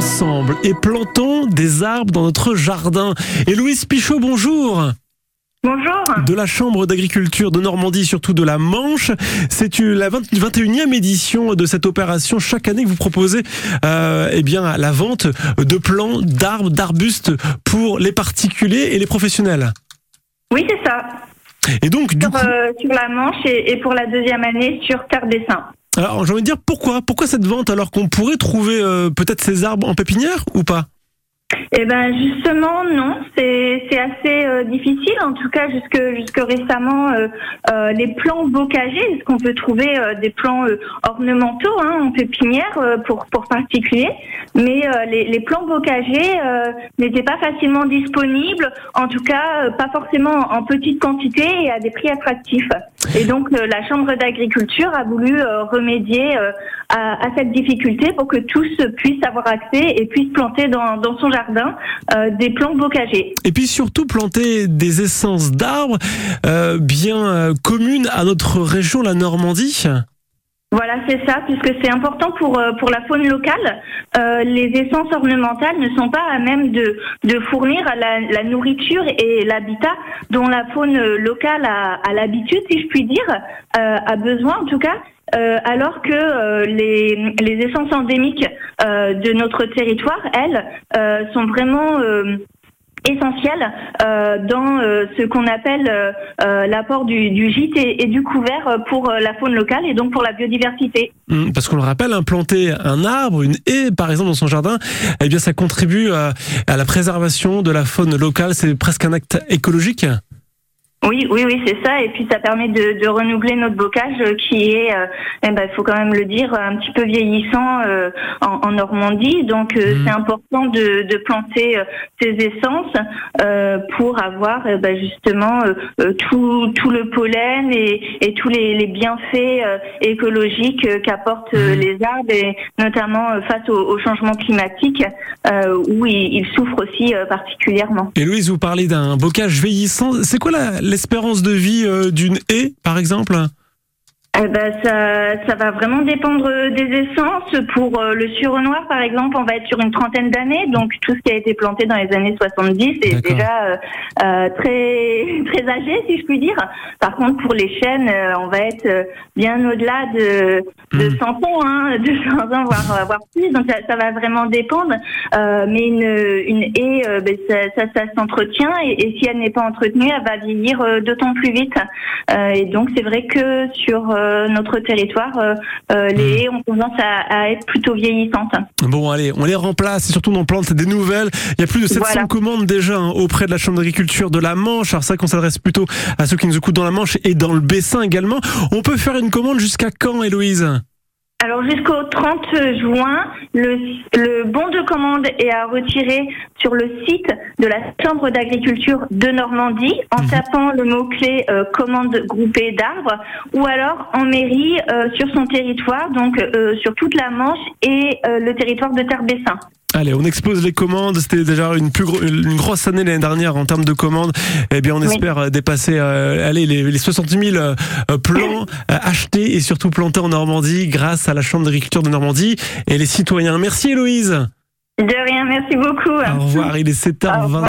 ensemble et plantons des arbres dans notre jardin. Et Louise Pichot, bonjour Bonjour. de la Chambre d'agriculture de Normandie, surtout de la Manche. C'est la 20 21e édition de cette opération. Chaque année que vous proposez euh, eh bien, la vente de plants, d'arbres, d'arbustes pour les particuliers et les professionnels. Oui, c'est ça. Et donc, du Sur, coup, euh, sur la Manche et, et pour la deuxième année sur Terre des Saints. Alors j'ai envie de dire pourquoi? Pourquoi cette vente alors qu'on pourrait trouver euh, peut-être ces arbres en pépinière ou pas? Eh ben justement non, c'est assez euh, difficile. En tout cas jusque récemment, euh, les plants bocagers, est-ce qu'on peut trouver des plants ornementaux hein, en pépinière pour pour particuliers, mais les, plants bocagers n'étaient pas facilement disponibles. En tout cas, pas forcément en petite quantité et à des prix attractifs. Et donc la Chambre d'agriculture a voulu euh, remédier euh, à, cette difficulté pour que tous puissent avoir accès et puissent planter dans, son jardin euh, des plants bocagers. Et puis surtout planter des essences d'arbres bien communes à notre région, la Normandie. Voilà, c'est ça, puisque c'est important pour euh, pour la faune locale. Euh, les essences ornementales ne sont pas à même de de fournir la, nourriture et l'habitat dont la faune locale a, a l'habitude, si je puis dire, euh, a besoin en tout cas. Alors que les, les essences endémiques de notre territoire, elles, sont vraiment essentielles euh, dans euh, ce qu'on appelle euh, euh, l'apport du, du gîte et, du couvert euh, pour euh, la faune locale et donc pour la biodiversité. Hum, Parce qu'on le rappelle, implanter un arbre, une haie par exemple dans son jardin, eh bien ça contribue à, à la préservation de la faune locale. C'est presque un acte écologique. Oui, oui, oui, c'est ça. Et puis ça permet de, de renouveler notre bocage euh, qui est, euh, eh ben, il faut quand même le dire, un petit peu vieillissant euh, en, en Normandie. Donc euh, Mhm. c'est important de, de planter euh, ces essences euh, pour avoir eh ben, justement euh, euh, tout, tout le pollen et, et tous les, les bienfaits euh, écologiques euh, qu'apportent euh, Mhm. les arbres, et notamment euh, face au, au changement climatique euh, où ils, ils souffrent aussi euh, particulièrement. Et Louise, vous parlez d'un bocage vieillissant. C'est quoi la- l'espérance de vie euh, d'une haie par exemple? Eh ben, ça, ça va vraiment dépendre des essences. Pour euh, le sureau-noir, par exemple, on va être sur une trentaine d'années. Donc, tout ce qui a été planté dans les années 70 est déjà euh, euh, très, très âgé, si je puis dire. Par contre, pour les chênes, euh, on va être euh, bien au-delà de, de Mhm. 100 ans, hein, de 100 ans, voire, voire plus. Donc, ça, ça va vraiment dépendre. Euh, mais une, une haie, euh, ben, ça, ça, ça s'entretient. Et, et si elle n'est pas entretenue, elle va vieillir euh, d'autant plus vite. Euh, et donc, c'est vrai que sur euh, notre territoire, euh, euh, les haies ont tendance à, à être plutôt vieillissantes. Bon, allez, on les remplace et surtout on en plante des nouvelles. Il y a plus de 700 Voilà. commandes déjà hein, auprès de la Chambre d'agriculture de la Manche. Alors ça qu'on s'adresse plutôt à ceux qui nous écoutent dans la Manche et dans le Bessin également. On peut faire une commande jusqu'à quand, Héloïse? Alors jusqu'au 30 juin, le, le bon de commande est à retirer sur le site de la Chambre d'agriculture de Normandie en Mhm. tapant le mot-clé euh, commande groupée d'arbres ou alors en mairie euh, sur son territoire, donc euh, sur toute la Manche et euh, le territoire de Terre-Bessin. Allez, on explose les commandes. C'était déjà une plus gro- une grosse année l'année dernière en termes de commandes. Eh bien, on Oui. espère euh, dépasser euh, allez, les, les 60 000 euh, euh, plants euh, achetés et surtout plantés en Normandie grâce à la Chambre d'agriculture de Normandie et les citoyens. Merci Héloïse. De rien, merci beaucoup. Au revoir, il est 7h20. Au revoir.